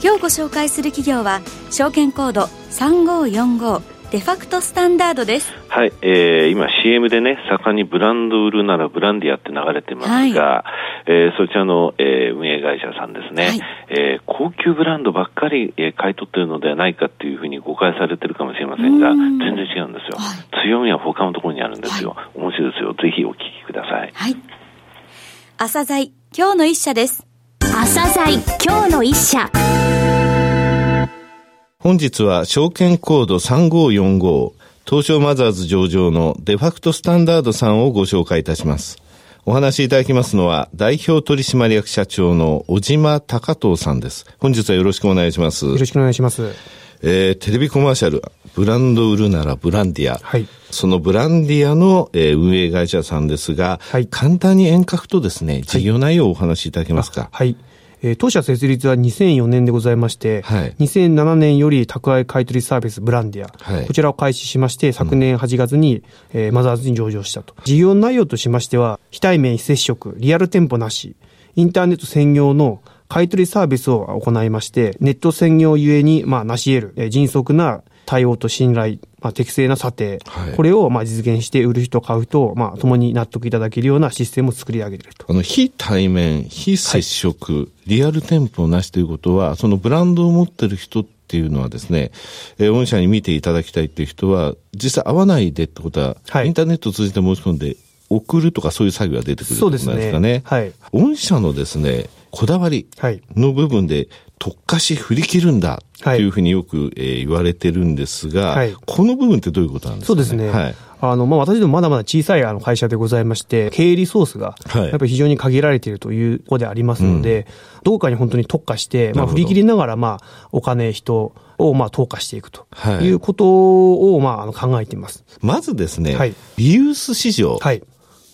今日ご紹介する企業は証券コード3545デファクトスタンダードです。はい、えー、今 CM でね、盛んにブランド売るならブランディアって流れてますが、はい、えー、そちらの、えー、運営会社さんですね、はい、えー、高級ブランドばっかり、えー、買い取ってるのではないかっていうふうに誤解されてるかもしれませんが、全然違うんですよ、はい、強みは他のところにあるんですよ。面白いですよ。ぜひお聞きください。はい。朝鮮今日の一社です。朝鮮今日の一社。本日は証券コード3545東証マザーズ上場のデファクトスタンダードさんをご紹介いたします。お話しいただきますのは、代表取締役社長の小島隆藤さんです。本日はよろしくお願いします。よろしくお願いします。えー、テレビコマーシャル、ブランド売るならブランディア。はい。そのブランディアの、えー、運営会社さんですが、はい。簡単に遠隔とですね、事業内容をお話しいただけますか？はい。えー、当社設立は2004年でございまして、はい、2007年より宅配買取サービスブランディア、はい、こちらを開始しまして、昨年8月に、うん、えー、マザーズに上場したと。事業内容としましては、非対面非接触、リアル店舗なし、インターネット専業の買取サービスを行いまして、ネット専業ゆえに、まあ、成し得る、えー、迅速な対応と信頼、まあ、適正な査定、はい、これをまあ実現して売る人、買う人、まあ、共に納得いただけるようなシステムを作り上げていると。あの、非対面、非接触、はい、リアル店舗なしということは、そのブランドを持ってる人っていうのはですね、えー、御社に見ていただきたいっていう人は、実際会わないでってことは、はい、インターネットを通じて申し込んで、送るとかそういう作業が出てくるそうですね。ですかね。はい。御社のですね、こだわりの部分で特化し振り切るんだとい。うふうによく、えー、言われてるんですが、はい、この部分ってどういうことなんですか、ね、そうですね。はい。あの、まあ、私どもまだまだ小さいあの会社でございまして、経営リソースが、やっぱり非常に限られているということでありますので、うん、どこかに本当に特化して、まあ、振り切りながら、まあ、お金、人を、まあ、投下していくとい。うことを、まあ、考えています。まずですね、はい、リユース市場。はい。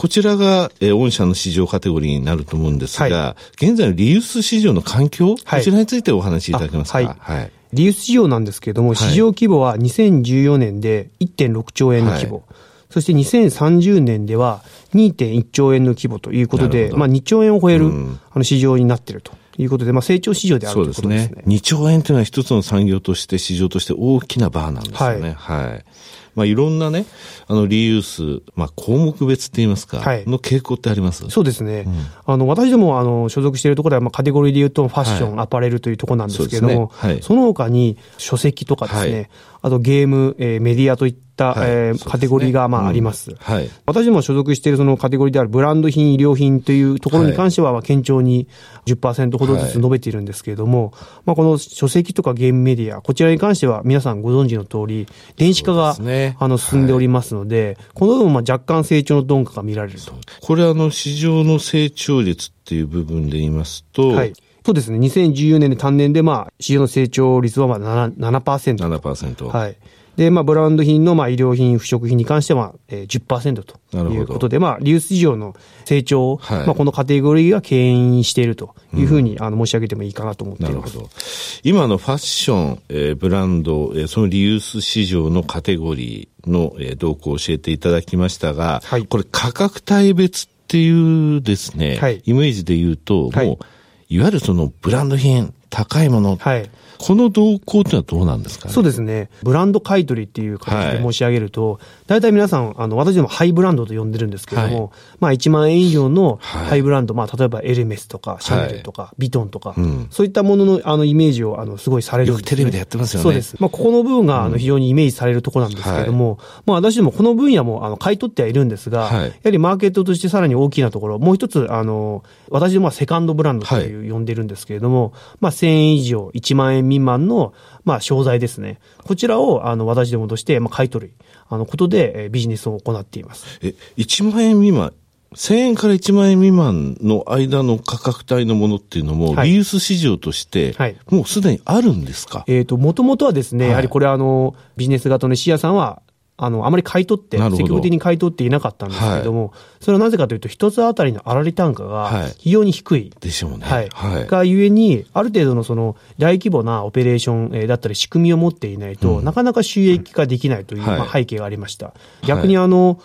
こちらが、えー、御社の市場カテゴリーになると思うんですが、はい、現在のリユース市場の環境、はい、こちらについてお話しいただけますか？はい。はい、リユース市場なんですけれども、市場規模は2014年で1.6兆円の規模。そして2030年では2.1兆円の規模ということで、まあ2兆円を超える、あの市場になっていると。いうことで、まあ、成長市場であるということですね。そうですね。2兆円というのは一つの産業として、市場として大きなバーなんですよね。はい。はいまあ、いろんなね、あの、リユース、まあ、項目別って言いますか、はい、の傾向ってあります？そうですね。うん、あの、私ども、あの、所属しているところでは、まあ、カテゴリーで言うと、ファッション、はい、アパレルというところなんですけれども、そ、ねはい、その他に、書籍とかですね、あとゲーム、えー、メディアといった、はい、えー、カテゴリーが、まあ、あります。はい。私ども所属しているそのカテゴリーであるブランド品、医療品というところに関しては、まあ、堅調に10%ほどずつ伸べているんですけれども、まあ、この書籍とかゲームメディア、こちらに関しては皆さんご存知の通り、電子化が、ね、あの、進んでおりますので、この部分は若干成長の鈍化が見られると。これあの、市場の成長率っていう部分で言いますと、はい。そうですね。2014年で単年で、まあ、市場の成長率はまあ7%。7%。7%。はい。で、まあ、ブランド品の、まあ、医療品、不食品に関しては、えー、10%ということで、まあ、リユース市場の成長を、はい、まあ、このカテゴリーが牽引しているというふうに、うん、あの、申し上げてもいいかなと思っています。なるほど。今のファッション、えー、ブランド、えー、そのリユース市場のカテゴリーの、えー、動向を教えていただきましたが、はい、これ価格帯別っていうですね、はい、イメージで言うと、もう、いわゆるそのブランド品、高いもの、はい、この動向ってのはどうなんですか、ね、そうですね。ブランド買取っていう形で申し上げると、はい、大体皆さん、あの、私でもハイブランドと呼んでるんですけれども、はい、まあ1万円以上のハイブランド、はい、まあ例えばエルメスとか、シャネルとか、ビトンとか、うん、そういったもののあのイメージをあのすごいされるんです、ね、テレビでやってますよね。そうです。まあここの部分があの非常にイメージされるところなんですけれども、うん、まあ私でもこの分野もあの買い取ってはいるんですが、やはりマーケットとしてさらに大きなところ、もう一つ、あの、私どもはセカンドブランドという呼んでるんですけれども、まあ1000円以上、1万円未満のまあ、商材ですね。こちらを、あの、私どもとして、まあ、買い取る、あの、ことで、えビジネスを行っています。え、1万円未満1000円から1万円未満の間の価格帯のものっていうのも、リユース市場として、もうすでにあるんですか、えっ、と、もともとはですね、やはりこれあの、ビジネス型のシアさんは、あの、あまり買い取って、積極的に買い取っていなかったんですけれども、はい、それはなぜかというと、一つあたりの粗利単価が非常に低い。はい、でしょうね。はい。はい、がゆえに、ある程度のその大規模なオペレーションだったり仕組みを持っていないと、うん、なかなか収益化できないという、まあ、背景がありました。逆にあの、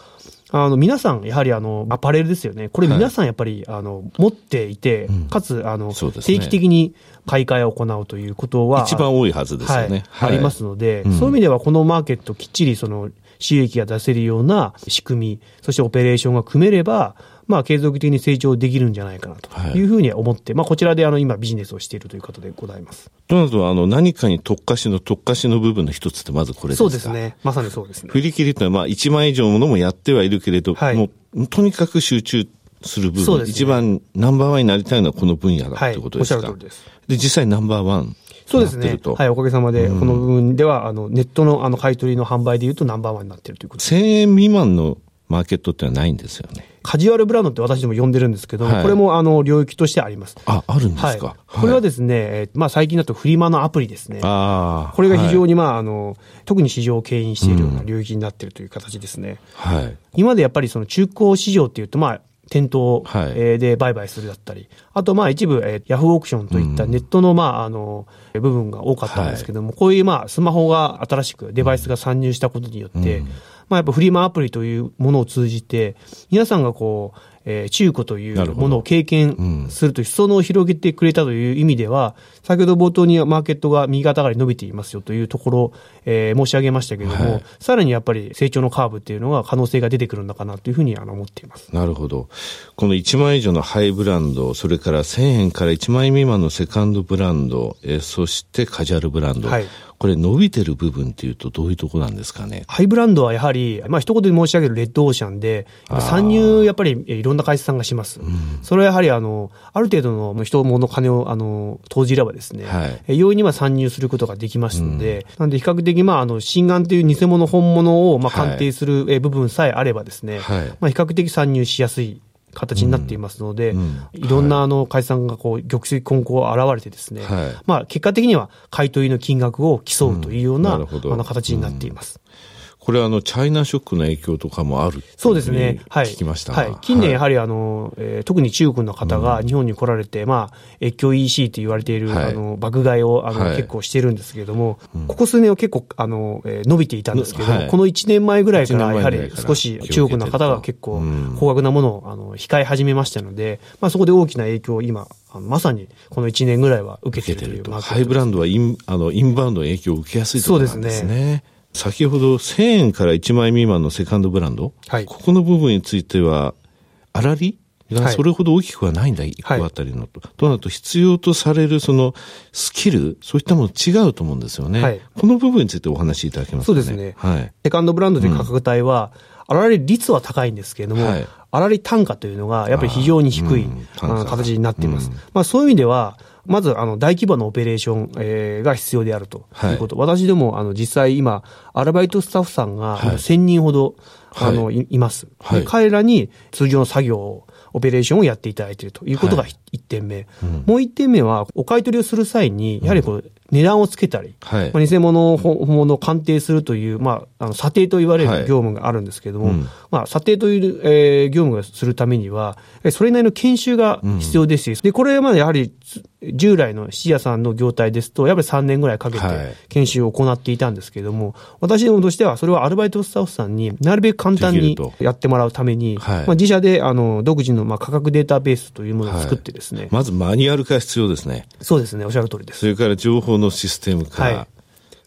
あの、皆さん、やはりあの、アパレルですよね。これ皆さんやっぱり、あの、持っていて、かつ、あの、定期的に買い替えを行うということは。一番多いはずですよね。はい。ありますので、そういう意味ではこのマーケットきっちりその、収益が出せるような仕組み、そしてオペレーションが組めれば、まあ、継続的に成長できるんじゃないかなというふうに思って、はい、まあ、こちらであの今ビジネスをしているということでございます。となると、あの、何かに特化しの特化しの部分の一つってまずこれですか？そうですね。まさにそうですね。振り切りというのは、まあ、1万以上のものもやってはいるけれど、はい、もう、とにかく集中する部分、ね、一番ナンバーワンになりたいのはこの分野だということですか、はい、おっしゃる通りです。で、実際ナンバーワンそうですね。はい、おかげさまで、この部分では、あの、ネットのあの、買い取りの販売でいうとナンバーワンになっているということ1000円未満のマーケットってのはないんですよね。カジュアルブランドって私でも呼んでるんですけど、はい、これもあの領域としてあります。あ、あるんですか。はい、これはですね、えー、まあ最近だとフリマのアプリですね。あこれが非常にまああの、特に市場を牽引しているような領域になっているという形ですね。はい。今までやっぱりその中古市場っていうと、まあ、店頭で売買するだったり、あとまあ一部、えー、ヤフーオークションといったネットのまああの、部分が多かったんですけども、こういうまあスマホが新しくデバイスが参入したことによって、まあやっぱフリマアプリというものを通じて、皆さんがこう、えー、中古というものを経験するという裾野を広げてくれたという意味では、先ほど冒頭にマーケットが右肩上がり伸びていますよというところ、えー、申し上げましたけれども、はい、さらにやっぱり成長のカーブっていうのが可能性が出てくるのかなというふうにあの思っています。なるほど。この1万以上のハイブランド、それから1000円から1万円未満のセカンドブランド、えー、そしてカジュアルブランド、はい、これ伸びてる部分っていうとどういうとこなんですかね？ハイブランドはやはり、まあ一言で申し上げるレッドオーシャンで、参入やっぱりいろんな会社さんがします。うん、それはやはりあの、ある程度の人物金をあの投じればですね、はい、容易には参入することができますので、うん、なんで比較的まああの、心眼という偽物本物をまあ鑑定する部分さえあればですね、はい、まあ比較的参入しやすい形になっていますので、うん、いろんなあの解散がこう玉石混交現れてですね、はい、まあ結果的には買い取りの金額を競うというような,、あの形になっています。これはあの、チャイナショックの影響とかもあるそうですね。はい。聞きました。はい。近年やはりあの、えー、特に中国の方が日本に来られて、うん、まあ、越境 EC と言われている、はい、あの、爆買いを、あの、はい、結構してるんですけれども、うん、ここ数年は結構、あの、えー、伸びていたんですけど、はい、この1年前ぐらいから、やはり少し中国の方が結構、高額なものを、あの、控え始めましたので、まあ、そこで大きな影響を今、まさにこの1年ぐらいは受けていると。いうハイブランドはインあのインバウンドの影響を受けやすいところなんですね。そうですね。先ほど1000円から1万円未満のセカンドブランド、はい、ここの部分については、粗利？がそれほど大きくはないんだ、一、個あたりのと。となると、必要とされるそのスキル、そういったもの違うと思うんですよね。はい、この部分についてお話しいただけますか、ね、そうですね。はい。セカンドブランドという価格帯は、粗利率は高いんですけれども、はい、粗利単価というのがやっぱり非常に低い、うん、形になっています。うん、まあそういう意味では、まず、あの、大規模なオペレーション、えー、が必要であるということ。はい、私でも、あの、実際今、アルバイトスタッフさんが、1000人ほど、あの、い、います。はい、彼らに通常の作業を、オペレーションをやっていただいているということが1点目。はい。うん、もう1点目は、お買い取りをする際に、やはりこう、値段をつけたり、はい、まあ、偽物、本物を鑑定するという、まあ、あの、査定と言われる業務があるんですけれども、はいうん、まあ、査定という、えー、業務をするためには、それなりの研修が必要ですし、うん、で、これはまあ、やはり、従来の質屋さんの業態ですと、やっぱり3年ぐらいかけて研修を行っていたんですけれども、はい、私どもとしては、それはアルバイトスタッフさんになるべく簡単にやってもらうために、まあ、自社であの独自のまあ価格データベースというものを作ってですね、まずマニュアル化必要ですね。そうですね、おっしゃる通りです。それから情報のシステム化。はい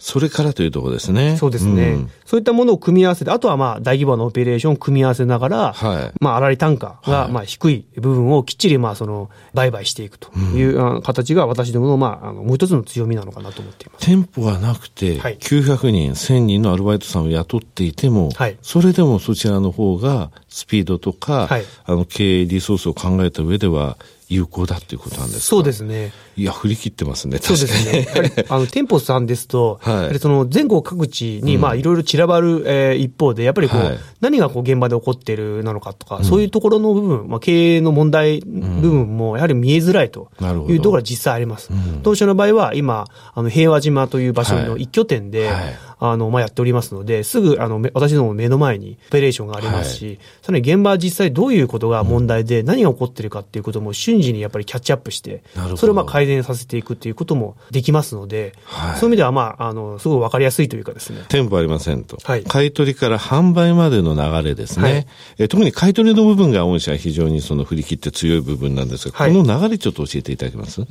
それからというところですね。そうですね。うん、そういったものを組み合わせて、あとはまあ大規模なオペレーションを組み合わせながら、はい、まあ粗利単価がまあ低い部分をきっちりまあその売買していくという形が私どものまああのもう一つの強みなのかなと思っています。店舗がなくて、900人、1000人のアルバイトさんを雇っていても、はい、それでもそちらの方がスピードとか、はい、あの経営リソースを考えた上では、有効だっていうことなんですか？そうですね。いや、振り切ってますね、そうですね。あの、店舗さんですと、はい、その全国各地に、まあ、いろいろ散らばる、えー、一方で、やっぱりこう、はい、何がこう現場で起こっているなのかとか、うん、そういうところの部分、まあ、経営の問題部分も、やはり見えづらいというところは実際あります。当社の場合は、今、あの、平和島という場所の一拠点で、はい。あの、まあ、やっておりますので、すぐ、あの、私ども目の前にオペレーションがありますし、はい、さらに現場は実際どういうことが問題で、何が起こっているかっていうことも瞬時にやっぱりキャッチアップして、それをまあ改善させていくっていうこともできますので、はい、そういう意味では、まあ、あの、すごいわかりやすいというかですね。店舗ありませんと。はい。買取から販売までの流れですね。はい、え特に買取の部分が御社は非常にその振り切って強い部分なんですが、はい、この流れちょっと教えていただけます？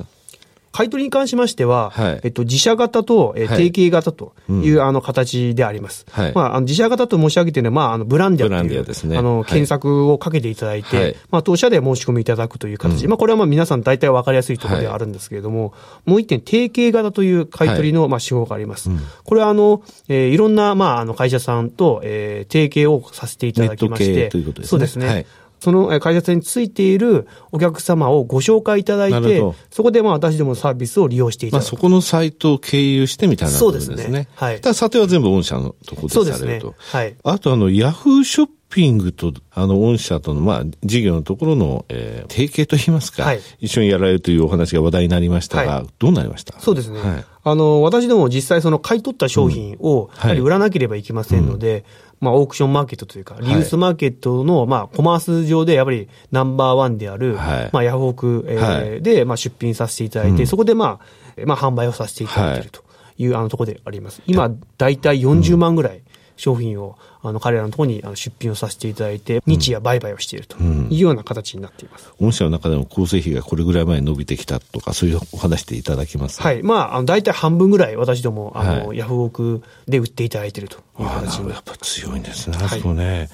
買い取りに関しましては、はい、えっと、自社型と、えー、提携型という、あの、形であります。はい、まあ、あの自社型と申し上げているのは、まあ、あの、ブランディアという、ね、あの、検索をかけていただいて、はい、まあ、当社で申し込みいただくという形。うん、まあ、これはまあ、皆さん大体わかりやすいところではあるんですけれども、もう一点、提携型という買い取りの、まあ、手法があります。うん、これは、あの、えー、いろんな、まあ、あの、会社さんと、えー、提携をさせていただきまして、そうですね。その会社についているお客様をご紹介いただいて、そこでまあ私どものサービスを利用していただく。まあ、そこのサイトを経由してみたいなことですね。そうですね。はい。ただ、査定は全部御社のところでされると。ね。はい。あと、あの、ヤフーショッピングと、あの、御社との、まあ、事業のところの、えー、提携といいますか、はい、一緒にやられるというお話が話題になりましたが、はい、どうなりました？そうですね。はい、あの、私ども実際その買い取った商品を、やはり売らなければいけませんので、うん。まあ、オークションマーケットというか、リユースマーケットの、まあ、コマース上でやっぱりナンバーワンである、はい、まあ、ヤフオク、えーで、まあ、出品させていただいて、そこで、まあ、まあ、販売をさせていただいているという、あのところであります。今、大体40万ぐらい商品を、あの、彼らのところに出品をさせていただいて、日夜売買をしているというような形になっています。御社の中でも構成費がこれぐらい前に伸びてきたとか、そういうお話でいただきます？はい。まあ、あの、大体半分ぐらい私ども、あの、はい、ヤフオクで売っていただいているという形に。やっぱ強いんですね。はい、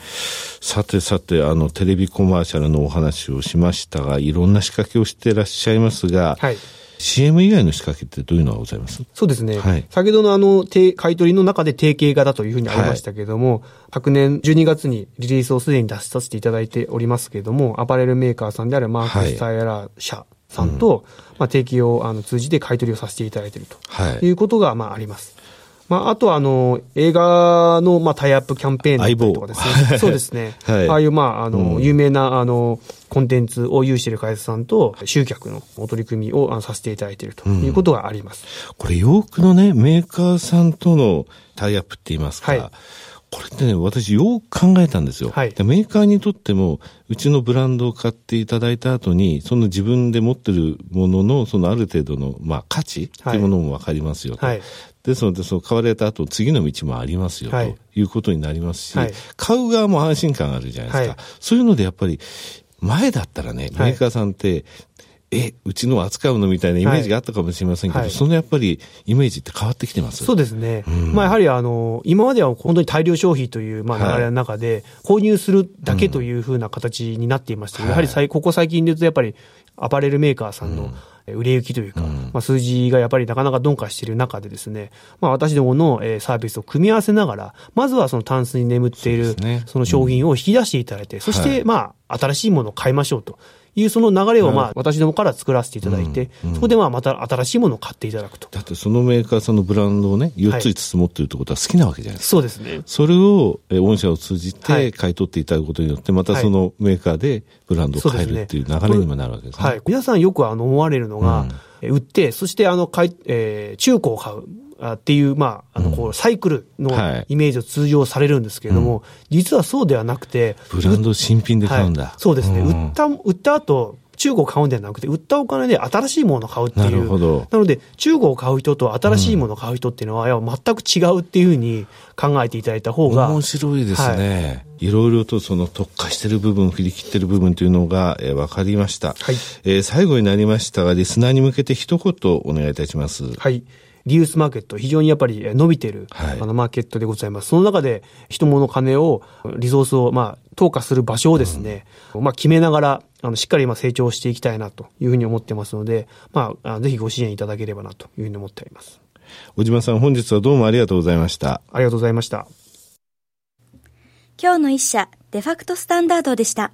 さてさて、あの、テレビコマーシャルのお話をしましたが、いろんな仕掛けをしていらっしゃいますが、はい。CM 以外の仕掛けってどういうのがございます？そうですね。はい、先ほどのあの、買い取りの中で提携型というふうにありましたけれども、はい、昨年12月にリリースをすでに出しさせていただいておりますけれども、アパレルメーカーさんであるマークスタイラー社さんと、はい、まあ、提携をあの通じて買い取りをさせていただいているということが、まあ、あります。まあ、あとは、あの、映画の、まあ、タイアップキャンペーンだったりとかですね。そうですね。はい、ああいう、まあ、あの、うん、有名な、あの、コンテンツを有している会社さんと、集客のお取り組みをさせていただいているということがあります。うん、これ、洋服のね、メーカーさんとのタイアップって言いますか、はいこれってね、私よく考えたんですよ。はい、メーカーにとっても、うちのブランドを買っていただいた後に、その自分で持ってるものの、そのある程度の、まあ、価値っていうものもわかりますよと。はい、ですので、その買われた後、次の道もありますよ、ということになりますし、はい、買う側も安心感あるじゃないですか。そういうのでやっぱり、前だったらね、メーカーさんって、え、うちの扱うのみたいなイメージがあったかもしれませんけど、はい、そのやっぱりイメージって変わってきてますそうですね。うん、まあやはりあの、今までは本当に大量消費というまあ流れの中で、購入するだけというふうな形になっていましたけど、うん、やはりここ最近で言うとやっぱりアパレルメーカーさんの、売れ行きというか、うん、まあ、数字がやっぱりなかなか鈍化している中でですね、まあ、私どものサービスを組み合わせながら、まずはそのタンスに眠っているその商品を引き出していただいて、そしてまあ新しいものを買いましょうと。いうその流れをまあ私どもから作らせていただいて、そこでまあまた新しいものを買っていただくと。だってそのメーカーさんのブランドをね、4つ5つ持ってるってことは好きなわけじゃないですか。そうですね。それを、え御社を通じて買い取っていただくことによって、またそのメーカーでブランドを変えるっていう流れにもなるわけですね。はい。皆さんよくあの思われるのが、売って、そしてあの、買い、えー、中古を買う。っていう、まあ、あの、こう、サイクルのイメージを通常されるんですけれども、実はそうではなくて。ブランド新品で買うんだ。そうですね。売った、売った後、中古を買うんではなくて、売ったお金で新しいものを買うっていう。なるほど。なので、中古を買う人と新しいものを買う人っていうのは、うん、全く違うっていうふうに考えていただいた方が。面白いですね。はい、いろいろとその特化してる部分、振り切ってる部分というのが、えー、分かりました。はい。えー、最後になりましたが、リスナーに向けて一言お願いいたします。はい。リユースマーケット、非常にやっぱり伸びてる、はい、あのマーケットでございます。その中で、人物金を、リソースを、まあ、投下する場所をですね、うん、まあ、決めながら、あの、しっかり今成長していきたいなというふうに思ってますので、まあ、ぜひご支援いただければなというふうに思っております。小島さん、本日はどうもありがとうございました。ありがとうございました。今日の一社、デファクトスタンダードでした。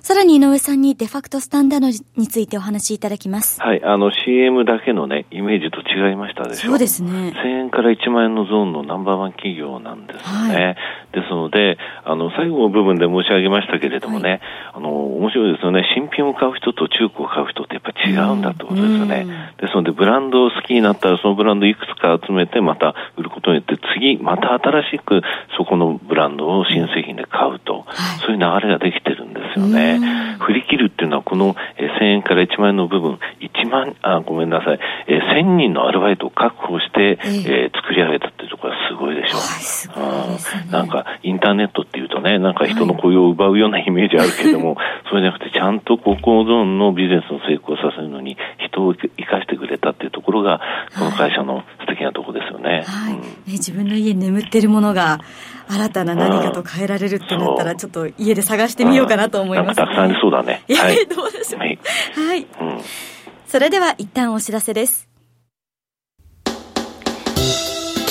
さらに井上さんにデファクトスタンダードについてお話しいただきます。はい、あの CM だけのね、イメージと違いましたでしょそうですね。1000円から1万円のゾーンのナンバーワン企業なんですよね。はい、ですので、あの、最後の部分で申し上げましたけれどもね、はい、あの、面白いですよね。新品を買う人と中古を買う人ってやっぱ違うんだってことですよね。ですので、ブランドを好きになったらそのブランドいくつか集めてまた売ることによって次、また新しくそこのブランドを新製品で買うと、はい、そういう流れができてるんですよね。振り切るっていうのはこの1000円から1万円の部分、1万、あ、ごめんなさい、え1000人のアルバイトを確保して、えー、作り上げたところはすごいでしょう。はい、ね、なんか、インターネットっていうとね、なんか人の雇用を奪うようなイメージあるけども、はい、そうじゃなくてちゃんとここゾーンのビジネスを成功させるのに人を生かしてくれたっていうところが、この会社の素敵なところですよね。はい、うん、ね自分の家に眠ってるものが、新たな何かと変えられるってなったら、ちょっと家で探してみようかなと思います、ね、たくさんありそうだね。はい、どうでしょう。はい。はい、うん、それでは一旦お知らせです。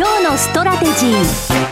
今日のストラテジー。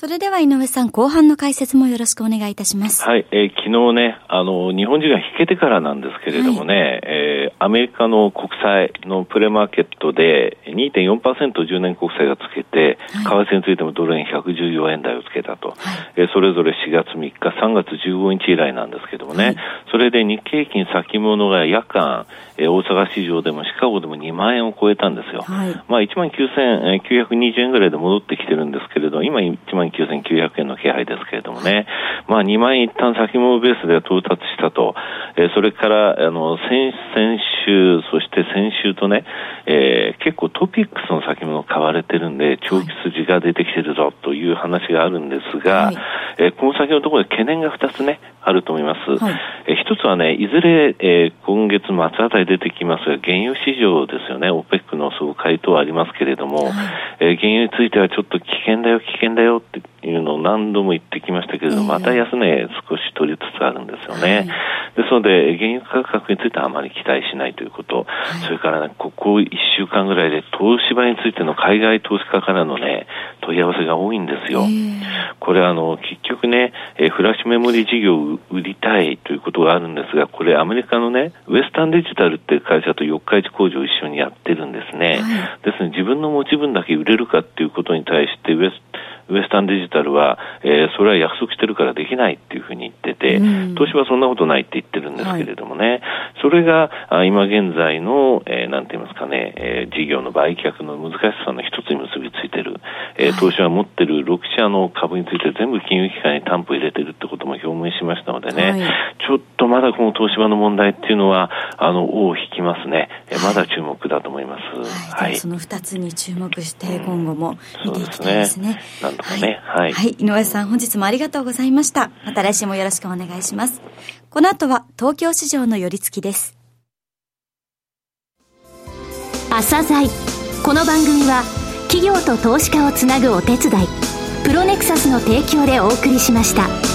それでは井上さん、後半の解説もよろしくお願いいたします。はい、えー、昨日ね、あの、日本人が引けてからなんですけれどもね、はい、えー、アメリカの国債のプレマーケットで2.4%、10年国債がつけて、はい、為替についてもドル円114円台をつけたと、はい、えー、それぞれ4月3日、3月15日以来なんですけどもね、はい、それで日経平均先物が夜間、えー、大阪市場でもシカゴでも2万円を超えたんですよ。はい、まあ1万9920円ぐらいで戻ってきてるんですけれど、今1万万9900円の気配ですけれどもね、まあ2万円一旦先物ベースでは到達したと、えー、それから、あの、先、先週、そして先週とね、えー、結構トピックスの先物買われてるんで、長期筋が出てきてるぞという話があるんですが、はい、えー、この先のところで懸念が2つね、あると思います。はい、え一つはね、いずれ、えー、今月末あたり出てきますが、原油市場ですよね、OPEC の総会等ありますけれども、はい、えー、原油についてはちょっと危険だよ、危険だよっていうのを何度も言ってきましたけれども、また安値少し取りつつあるんですよね。ですので、原油価格についてはあまり期待しないということ、それから、ね、ここ1週間ぐらいで東芝についての海外投資家からのね、問い合わせが多いんですよ。これあの、結局ね、えフラッシュメモリ事業を売りたいということがあるんですが、これアメリカのね、ウエスタンデジタルっていう会社と四日市工場を一緒にやってるんですね。はい、ですので自分の持ち分だけ売れるかっていうことに対してウエスウエスタンデジタルは、えー、それは約束してるからできないっていうふうに言ってて、東芝はそんなことないって言ってるんですけれどもね、はい、それがあ今現在の、えー、なんて言いますかね、えー、事業の売却の難しさの一つに結びついてる、えー、東芝は持ってる6社の株について全部金融機関に担保入れてるってことも表明しましたのでね、はい、ちょっとまだこの東芝の問題っていうのは、あの、尾を引きますね。えまだ注目だと思います。はい。はい、その2つに注目して今後も見ていきたいですね。うん、かね、はい。はい。井上さん、本日もありがとうございました。また来週もよろしくお願いします。この後は東京市場の寄り付きです。朝鮮この番組は企業と投資家をつなぐお手伝いプロネクサスの提供でお送りしました。